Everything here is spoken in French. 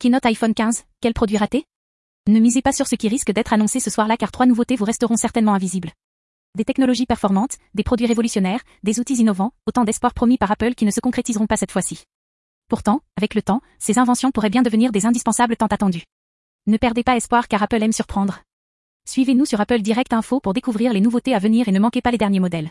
Keynote iPhone 15, quel produit raté? Ne misez pas sur ce qui risque d'être annoncé ce soir-là car trois nouveautés vous resteront certainement invisibles. Des technologies performantes, des produits révolutionnaires, des outils innovants, autant d'espoirs promis par Apple qui ne se concrétiseront pas cette fois-ci. Pourtant, avec le temps, ces inventions pourraient bien devenir des indispensables tant attendus. Ne perdez pas espoir car Apple aime surprendre. Suivez-nous sur Apple Direct Info pour découvrir les nouveautés à venir et ne manquez pas les derniers modèles.